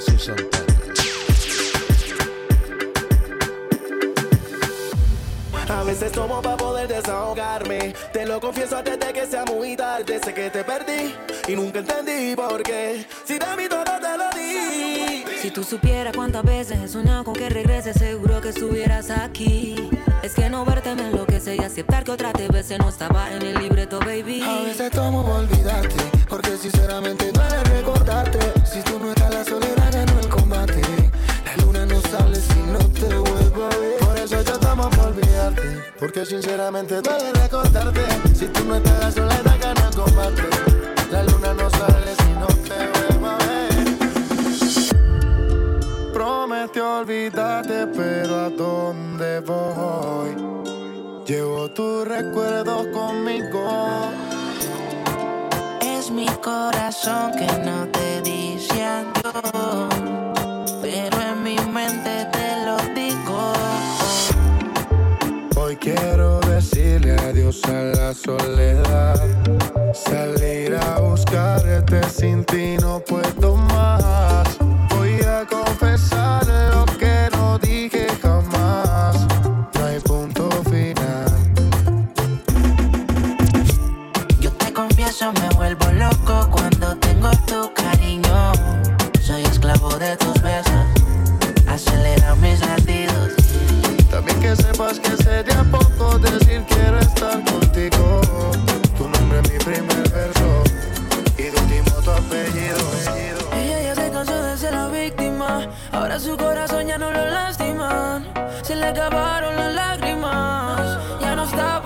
Santana. A veces tomo para poder desahogarme. Te lo confieso antes de que sea muy tarde. Sé que te perdí y nunca entendí por qué. Si de mí todo te lo di. Si tú supieras cuántas veces he soñado con que regreses, seguro que estuvieras aquí. Es que no verte me enloquece y aceptar que otra veces no estaba en el libreto, baby. A veces tomo para olvidarte, porque sinceramente duele recordarte. Si tú no estás, la soledad ganó el combate. La luna no sale si no te vuelvo a ver. Por eso yo tomo para olvidarte, porque sinceramente duele recordarte. Si tú no estás, la soledad ganó el combate. La luna no sale si no te vuelvo a ver. Prometió olvidarte, pero ¿a dónde voy? Llevo tus recuerdos conmigo. Es mi corazón que no te dice adiós, pero en mi mente te lo digo. Hoy quiero decirle adiós a la soledad. Salir a buscarte sin ti no puedo más. Ella ya se cansó de ser la víctima. Ahora su corazón ya no lo lastiman. Se le acabaron las lágrimas. Ya no está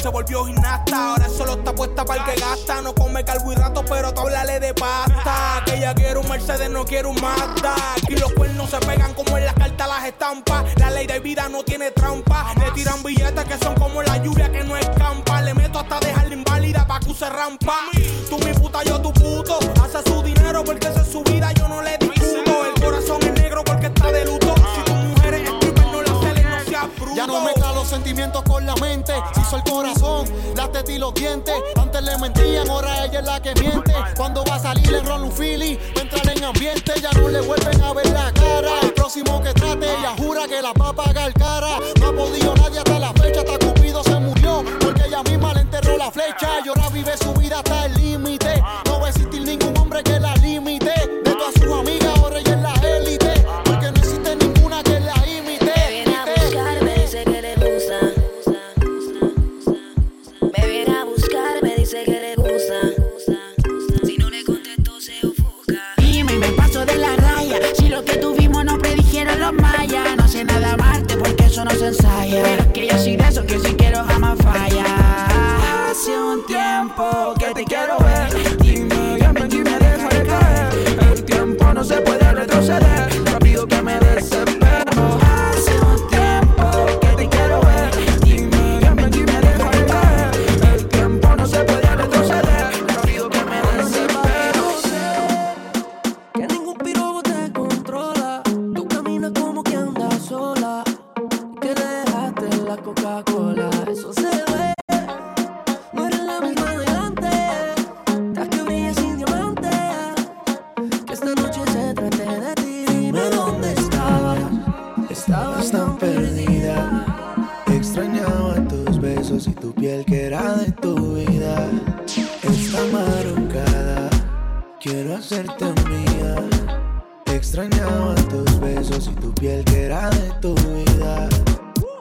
se volvió gimnasta. Ahora solo está puesta para el que gasta. No come carbohidratos, pero tú háblale de pasta. Que ella quiere un Mercedes, no quiere un Mazda. Aquí los cuernos se pegan como en las cartas las estampas. La ley de vida no tiene trampa. Le tiran billetes que son como la lluvia que no escampa. Le meto hasta dejarla inválida pa' que use rampa. Tú mi puta, yo tu puto. Hace su dinero porque esa es su vida, yo no le discuto. Sentimientos con la mente. Hizo el corazón, las tetas y los dientes. Antes le mentían, ahora ella es la que miente. Cuando va a salir rola un Philly, entrar en ambiente. Ya no le vuelven a ver la cara. El próximo que trate, ella jura que la va a pagar cara. No ha podido nadie hasta la fecha, hasta Cupido se murió. Porque ella misma le enterró la flecha. Y ahora vive su vida hasta el límite. No va a existir ningún hombre que la limite. De todas sus amigas, se ensaya. Pero que yo soy de esos que si quiero jamás falla. Hace un tiempo que te quiero piel que era de tu vida.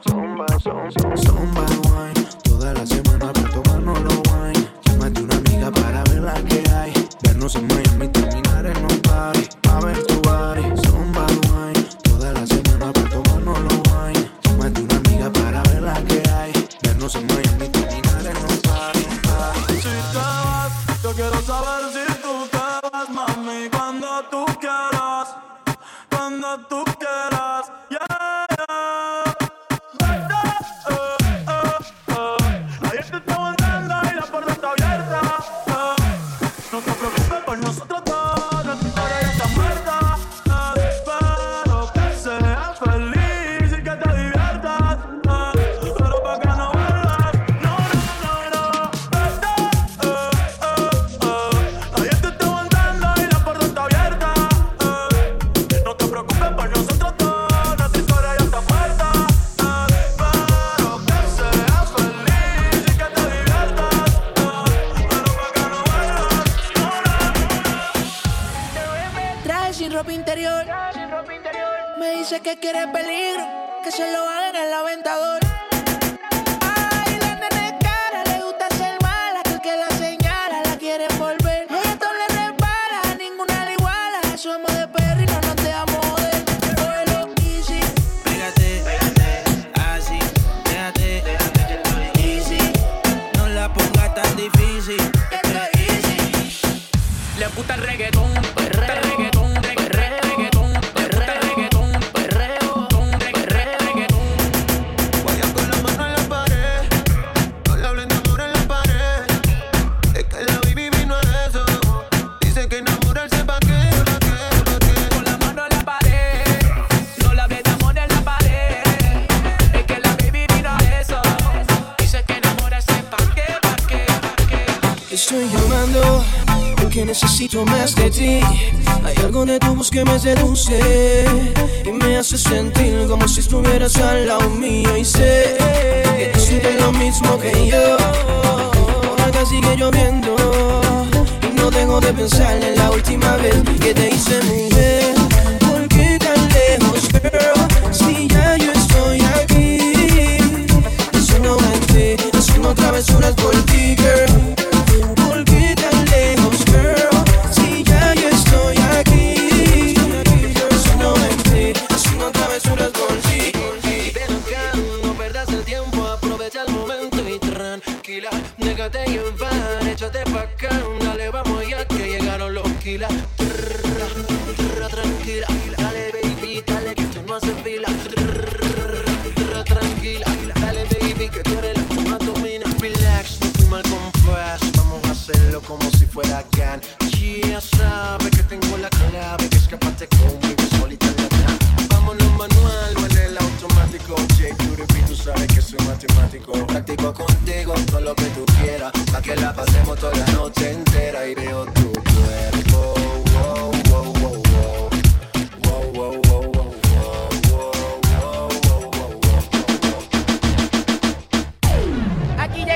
Zumba, zumba, zumba wine. Toda la semana para tomarnos los wine. Llámate una amiga para ver la que hay. Vernos en voz que me seduce y me hace sentir como si estuvieras al lado mío. Y sé que tú sientes lo mismo que yo. Por acá sigue lloviendo y no dejo de pensar en la última vez que te hice mujer. ¿Por qué tan lejos, girl? Si ya yo estoy aquí, haciendo mente, haciendo travesuras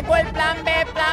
cuál plan B, plan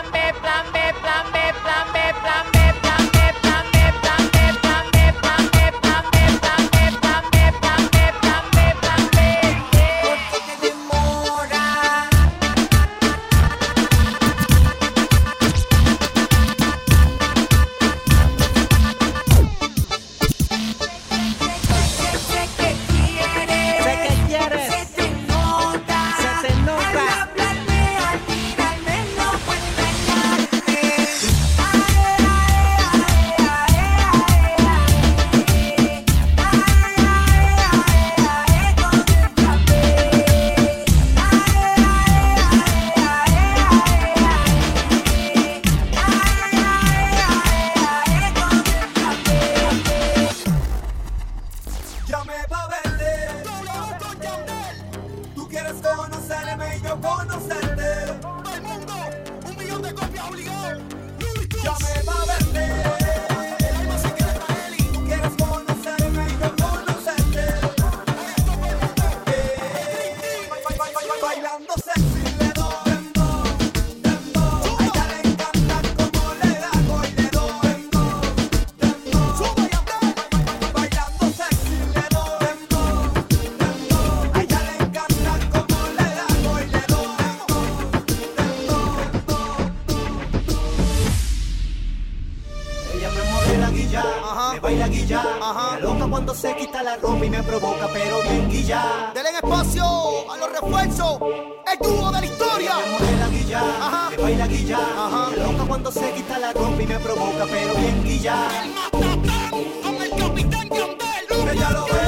conocerme yo conocer grita la combi me provoca, pero bien guilla. El matatán, como el capitán Campbell. Ella lo ve.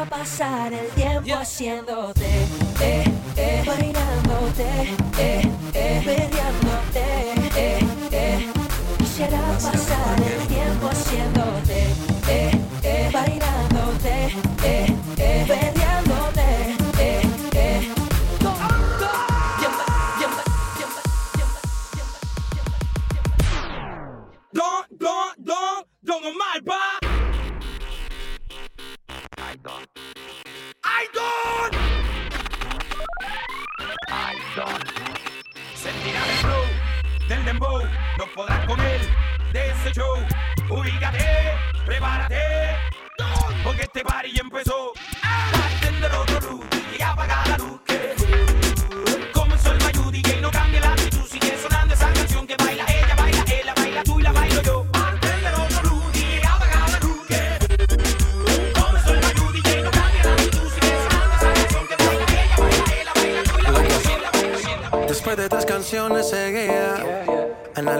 a pasar el tiempo haciéndote, eh, eh, bailándote, eh, eh, perreándote, eh, eh. Quisiera pasar el tiempo haciéndote.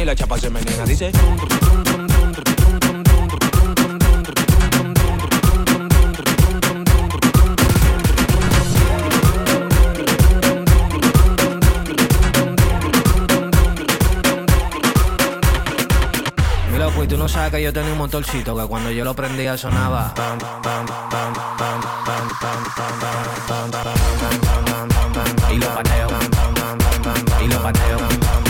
y la chapa se menea. Dice. Y pues, tú no sabes que yo tenía un motorcito que cuando yo lo prendía sonaba. Y lo pateo. Y lo pateo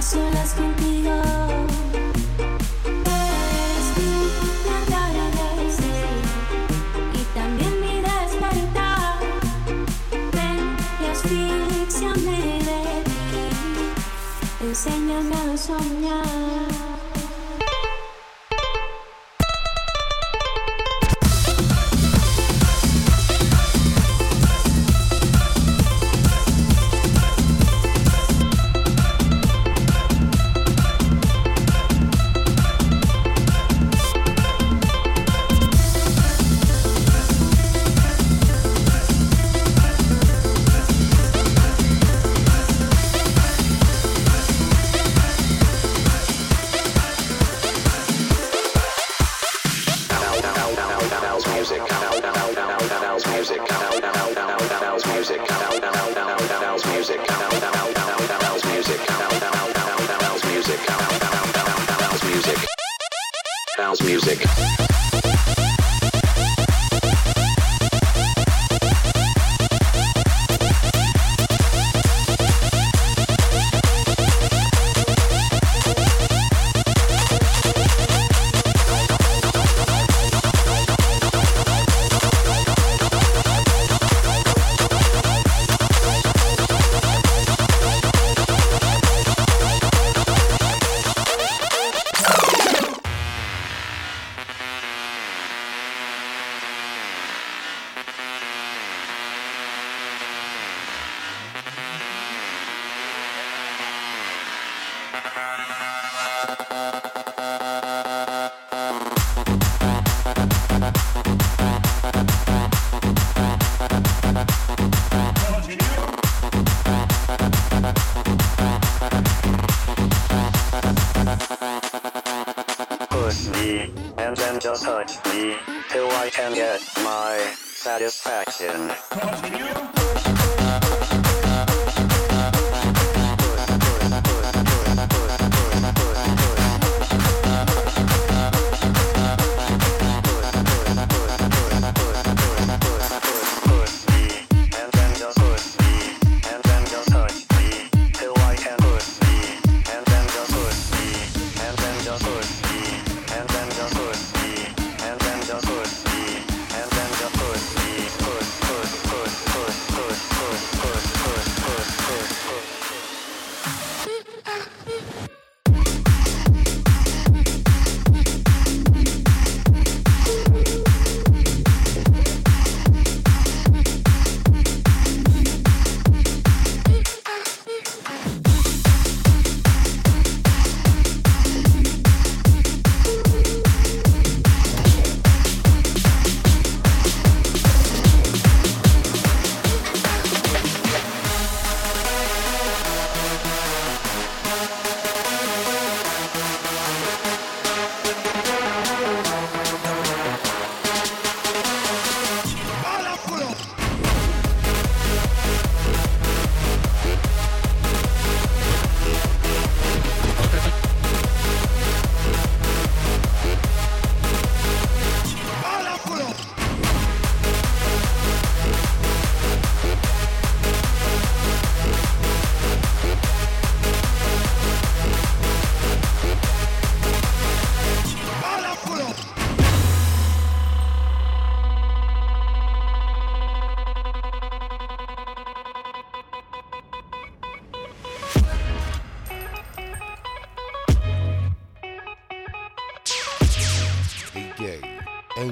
Solas contigo, eres muy rara vez y también mi das carita. Ven y asfixia mi deseo, enséñame a soñar. Americana.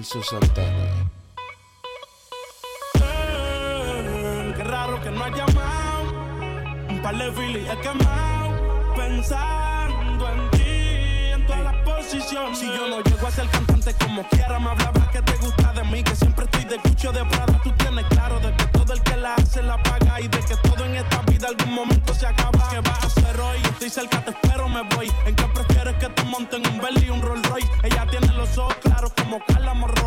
Santana. Qué raro que no ha llamado. Un par de filis he quemado. Pensando en ti, en todas las posiciones. Si yo no llego a ser cantante como quiera, me hablaba que te gusta de mí. Que siempre estoy de cucho de Prada. Tú tienes claro de que todo el que la hace la paga. Y de que todo en esta vida algún momento se acaba. ¿Qué vas a hacer hoy? Estoy cerca, te espero, me voy. ¿En qué prefieres que te monten un Bentley y un Rolls Royce? Ella tiene los ojos claros como Carla Morroy.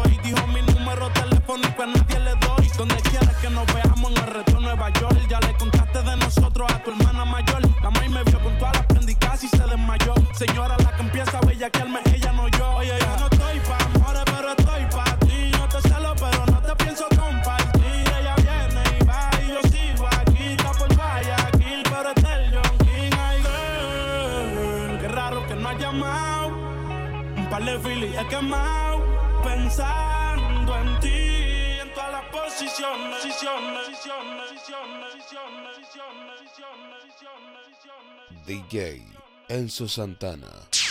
DJ Enzo Santana.